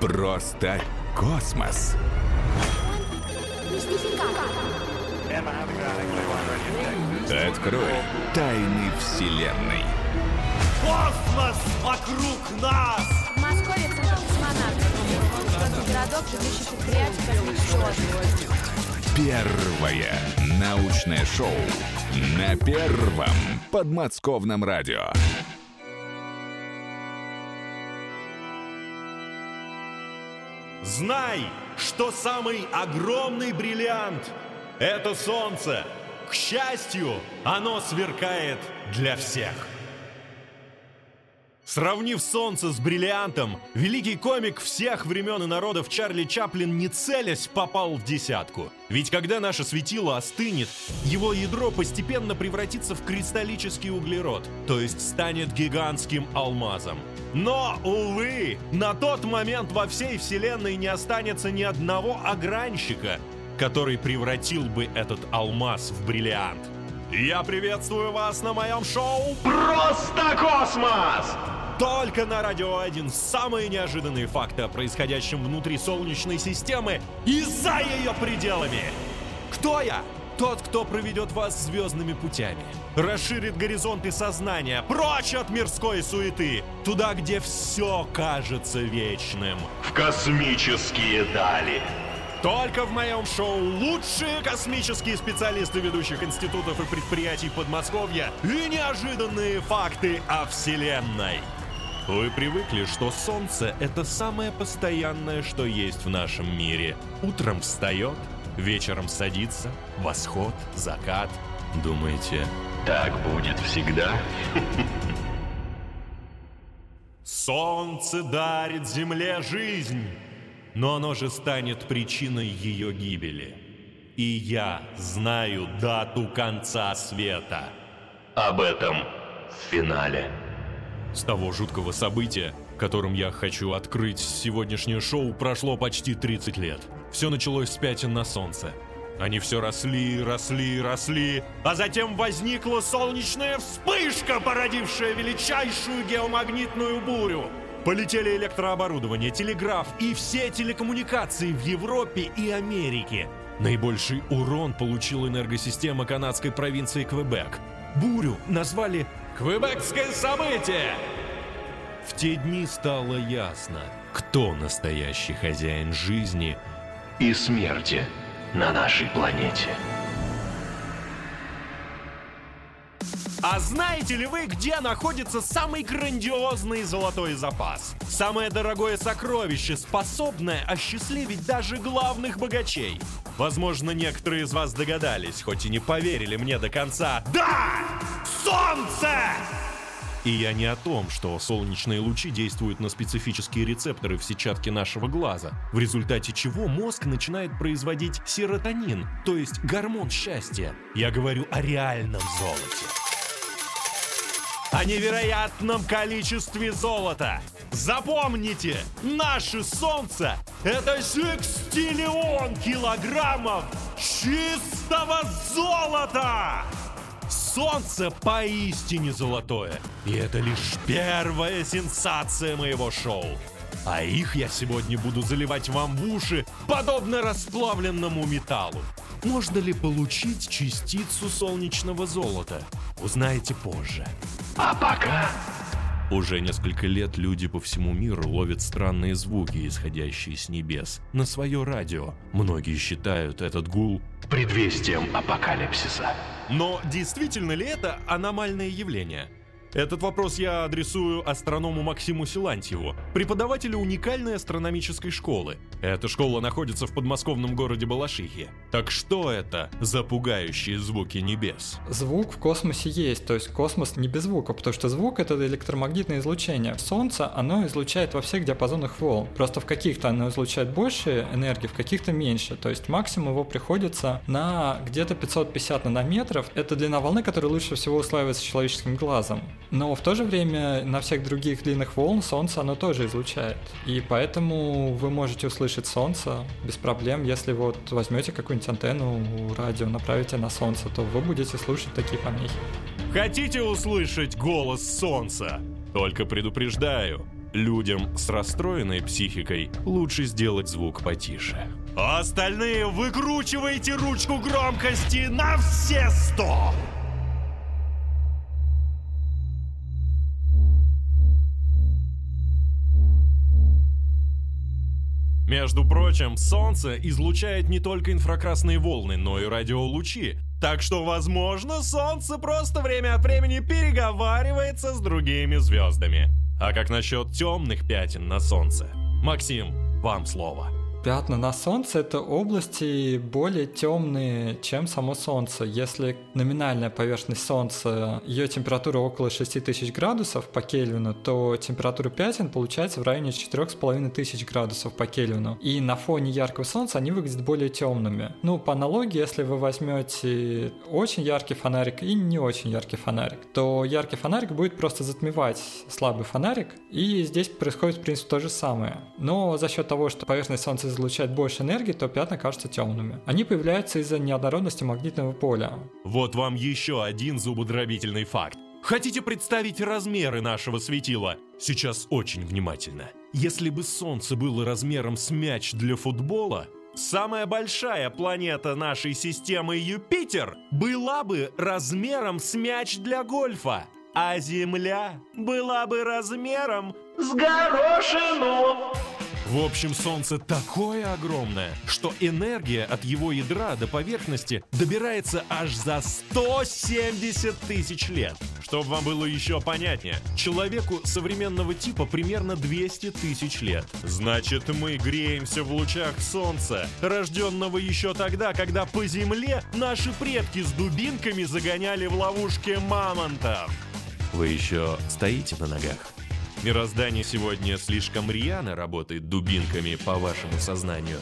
Просто космос. Открой тайны Вселенной. Космос вокруг нас! В Москве центр космонавтов. Городок, отдыха. Первое научное шоу на первом подмосковном радио. Знай, что самый огромный бриллиант — это солнце. К счастью, оно сверкает для всех. Сравнив солнце с бриллиантом, великий комик всех времен и народов Чарли Чаплин не целясь попал в десятку. Ведь когда наше светило остынет, его ядро постепенно превратится в кристаллический углерод, то есть станет гигантским алмазом. Но, увы, на тот момент во всей вселенной не останется ни одного огранщика, который превратил бы этот алмаз в бриллиант. Я приветствую вас на моем шоу Просто космос! Только на Радио 1 самые неожиданные факты о происходящем внутри Солнечной системы и за ее пределами. Кто я? Тот, кто проведет вас звездными путями, расширит горизонты сознания, прочь от мирской суеты, туда, где все кажется вечным. В космические дали. Только в моем шоу лучшие космические специалисты ведущих институтов и предприятий Подмосковья и неожиданные факты о Вселенной. Вы привыкли, что Солнце — это самое постоянное, что есть в нашем мире. Утром встает, вечером садится, восход, закат. Думаете, Так будет всегда. Солнце дарит Земле жизнь, но оно же станет причиной ее гибели. И я знаю дату конца света. Об этом в финале. С того жуткого события, которым я хочу открыть сегодняшнее шоу, прошло почти 30 лет. Все началось с пятен на солнце. Они все росли, росли, росли, а затем возникла солнечная вспышка, породившая величайшую геомагнитную бурю. Полетели электрооборудование, телеграф и все телекоммуникации в Европе и Америке. Наибольший урон получил энергосистема канадской провинции Квебек. Бурю назвали «Квебекское событие». В те дни стало ясно, кто настоящий хозяин жизни И смерти на нашей планете. А знаете ли вы, где находится самый грандиозный золотой запас? Самое дорогое сокровище, способное осчастливить даже главных богачей. Возможно, некоторые из вас догадались, хоть и не поверили мне до конца. Да! Солнце! И я не о том, что солнечные лучи действуют на специфические рецепторы в сетчатке нашего глаза, в результате чего мозг начинает производить серотонин, то есть гормон счастья. Я говорю о реальном золоте. О невероятном количестве золота. Запомните, наше солнце – это секстиллион килограммов чистого золота! Солнце поистине золотое. И это лишь первая сенсация моего шоу. А их я сегодня буду заливать вам в уши, подобно расплавленному металлу. Можно ли получить частицу солнечного золота? Узнаете позже. А пока Уже несколько лет люди по всему миру ловят странные звуки, исходящие с небес, на свое радио. Многие считают этот гул предвестием апокалипсиса. Но действительно ли это аномальное явление? Этот вопрос я адресую астроному Максиму Силантьеву, преподавателю уникальной астрономической школы. Эта школа находится в подмосковном городе Балашихе. Так что это за пугающие звуки небес? Звук в космосе есть, то есть космос не без звука, потому что звук это электромагнитное излучение. Солнце, оно излучает во всех диапазонах волн. Просто в каких-то оно излучает больше энергии, в каких-то меньше. То есть максимум его приходится на где-то 550 нанометров. Это длина волны, которая лучше всего усваивается человеческим глазом. Но в то же время на всех других длинных волн Солнце оно тоже излучает. И поэтому вы можете услышать Солнце без проблем. Если вот возьмете какую-нибудь антенну радио, направите на Солнце, то вы будете слушать такие помехи. Хотите услышать голос солнца? Только предупреждаю, людям с расстроенной психикой лучше сделать звук потише. А остальные выкручивайте ручку громкости на все сто! Между прочим, Солнце излучает не только инфракрасные волны, но и радиолучи. Так что, возможно, Солнце просто время от времени переговаривается с другими звездами. А как насчет темных пятен на Солнце? Максим, вам слово. Пятна на Солнце — это области более темные, чем само Солнце. Если номинальная поверхность Солнца, ее температура около 6000 градусов по Кельвину, то температура пятен получается в районе 4500 градусов по Кельвину. И на фоне яркого Солнца они выглядят более темными. Ну, по аналогии, если вы возьмете очень яркий фонарик и не очень яркий фонарик, то яркий фонарик будет просто затмевать слабый фонарик, и здесь происходит, в принципе, то же самое. Но за счет того, что поверхность Солнца излучает больше энергии, то пятна кажутся темными. Они появляются из-за неоднородности магнитного поля. Вот вам еще один зубодробительный факт. Хотите представить размеры нашего светила? Сейчас очень внимательно. Если бы Солнце было размером с мяч для футбола, самая большая планета нашей системы Юпитер была бы размером с мяч для гольфа, а Земля была бы размером с горошину. В общем, Солнце такое огромное, что энергия от его ядра до поверхности добирается аж за 170 тысяч лет. Чтобы вам было еще понятнее, человеку современного типа примерно 200 тысяч лет. Значит, мы греемся в лучах Солнца, рожденного еще тогда, когда по Земле наши предки с дубинками загоняли в ловушки мамонтов. Вы еще стоите на ногах? Мироздание сегодня слишком рьяно работает дубинками по вашему сознанию.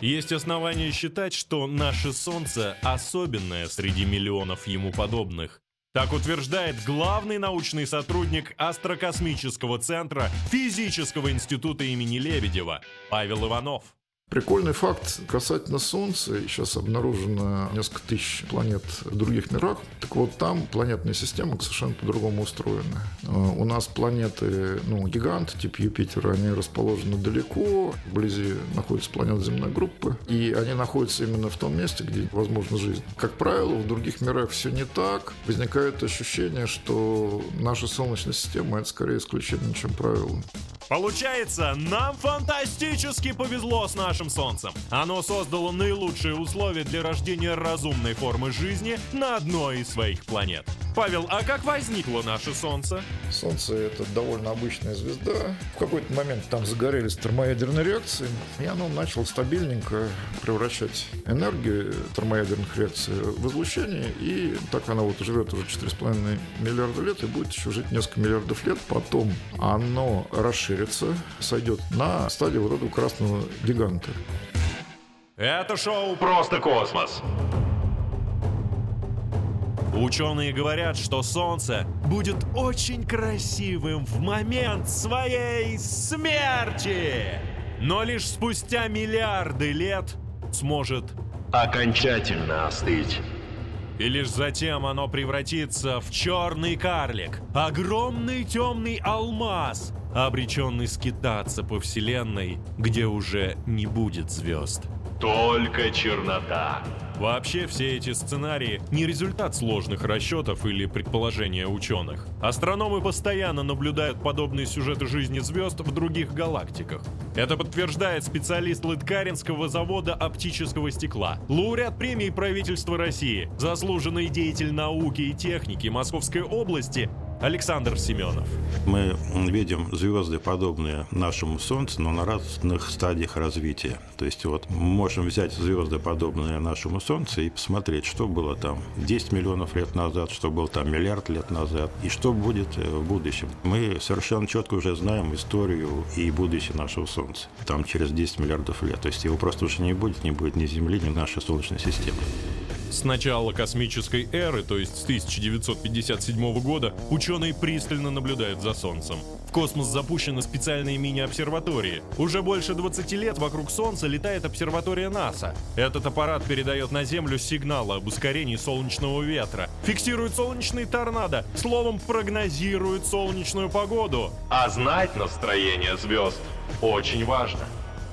Есть основания считать, что наше Солнце особенное среди миллионов ему подобных. Так утверждает главный научный сотрудник Астрокосмического центра Физического института имени Лебедева Павел Иванов. Прикольный факт касательно Солнца. Сейчас обнаружено несколько тысяч планет в других мирах. Так вот, там планетная система совершенно по-другому устроена. Э, у нас планеты, ну, гиганты, типа Юпитера, они расположены далеко, вблизи находится планета земной группы, и они находятся именно в том месте, где возможна жизнь. Как правило, в других мирах все не так. Возникает ощущение, что наша Солнечная система – это скорее исключение, чем правило. Получается, нам фантастически повезло с нашим Солнцем. Оно создало наилучшие условия для рождения разумной формы жизни на одной из своих планет. Павел, а как возникло наше Солнце? Солнце – это довольно обычная звезда. В какой-то момент там загорелись термоядерные реакции, и оно начало стабильненько превращать энергию термоядерных реакций в излучение, и так оно вот живет уже 4,5 миллиарда лет и будет еще жить несколько миллиардов лет. Потом оно расширится, сойдет на стадию вот этого красного гиганта. Это шоу «Просто космос». Ученые говорят, что Солнце будет очень красивым в момент своей смерти, но лишь спустя миллиарды лет сможет Окончательно остыть. и лишь затем оно превратится в черный карлик, огромный темный алмаз, обреченный скитаться по вселенной, где уже не будет звезд. Только чернота. Вообще все эти сценарии не результат сложных расчетов или предположения ученых. Астрономы постоянно наблюдают подобные сюжеты жизни звезд в других галактиках. Это подтверждает специалист Лыткаринского завода оптического стекла, лауреат премии правительства России, заслуженный деятель науки и техники Московской области Александр Семенов. Мы видим звезды, подобные нашему Солнцу, но на разных стадиях развития. То есть вот мы можем взять звезды, подобные нашему Солнцу, и посмотреть, что было там 10 миллионов лет назад, что было там миллиард лет назад, и что будет э, в будущем. Мы совершенно четко уже знаем историю и будущее нашего Солнца. Там через 10 миллиардов лет. То есть его просто уже не будет, не будет ни Земли, ни нашей Солнечной системы. С начала космической эры, то есть с 1957 года, ученые пристально наблюдают за Солнцем. В космос запущены специальные мини-обсерватории. Уже больше 20 лет вокруг Солнца летает обсерватория НАСА. Этот аппарат передает на Землю сигналы об ускорении солнечного ветра, фиксирует солнечные торнадо, словом, прогнозирует солнечную погоду. А знать настроение звезд очень важно.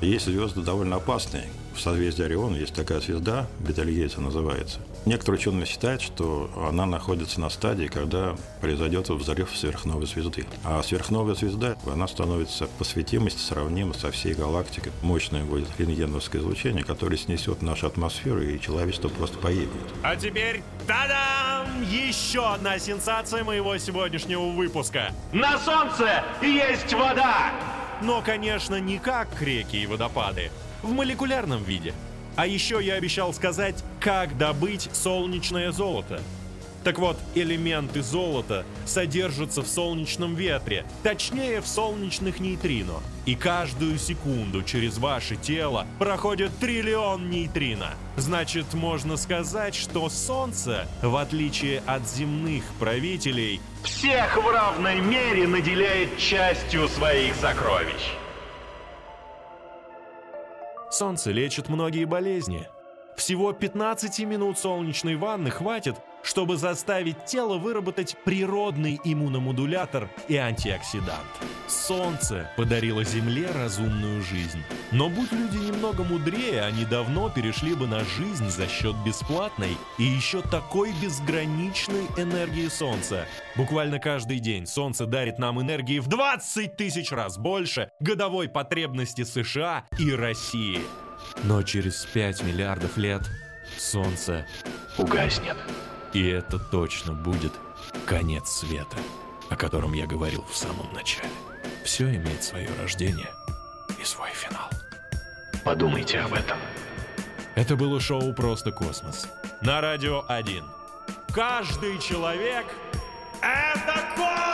Есть звезды довольно опасные. В созвездии Ориона есть такая звезда, Бетельгейзе называется. Некоторые ученые считают, что она находится на стадии, когда произойдет взрыв сверхновой звезды. А сверхновая звезда, она становится по светимости сравнима со всей галактикой. Мощное будет рентгеновское излучение, которое снесет нашу атмосферу, и человечество просто поедет. А теперь, та-дам! Еще одна сенсация моего сегодняшнего выпуска. На солнце есть вода! Но, конечно, не как реки и водопады, в молекулярном виде. А еще я обещал сказать, как добыть солнечное золото. Так вот, элементы золота содержатся в солнечном ветре, точнее в солнечных нейтрино. И каждую секунду через ваше тело проходит триллион нейтрино. Значит, можно сказать, что Солнце, в отличие от земных правителей, Всех в равной мере наделяет частью своих сокровищ. Солнце лечит многие болезни. Всего 15 минут солнечной ванны хватит, чтобы заставить тело выработать природный иммуномодулятор и антиоксидант. Солнце подарило Земле разумную жизнь. Но будь люди немного мудрее, они давно перешли бы на жизнь за счет бесплатной и еще такой безграничной энергии Солнца. Буквально каждый день Солнце дарит нам энергии в 20 тысяч раз больше годовой потребности США и России. Но через 5 миллиардов лет Солнце Угаснет. И это точно будет конец света, о котором я говорил в самом начале. Все имеет свое рождение и свой финал. Подумайте об этом. Это было шоу «Просто космос» на Радио 1. Каждый человек — это космос!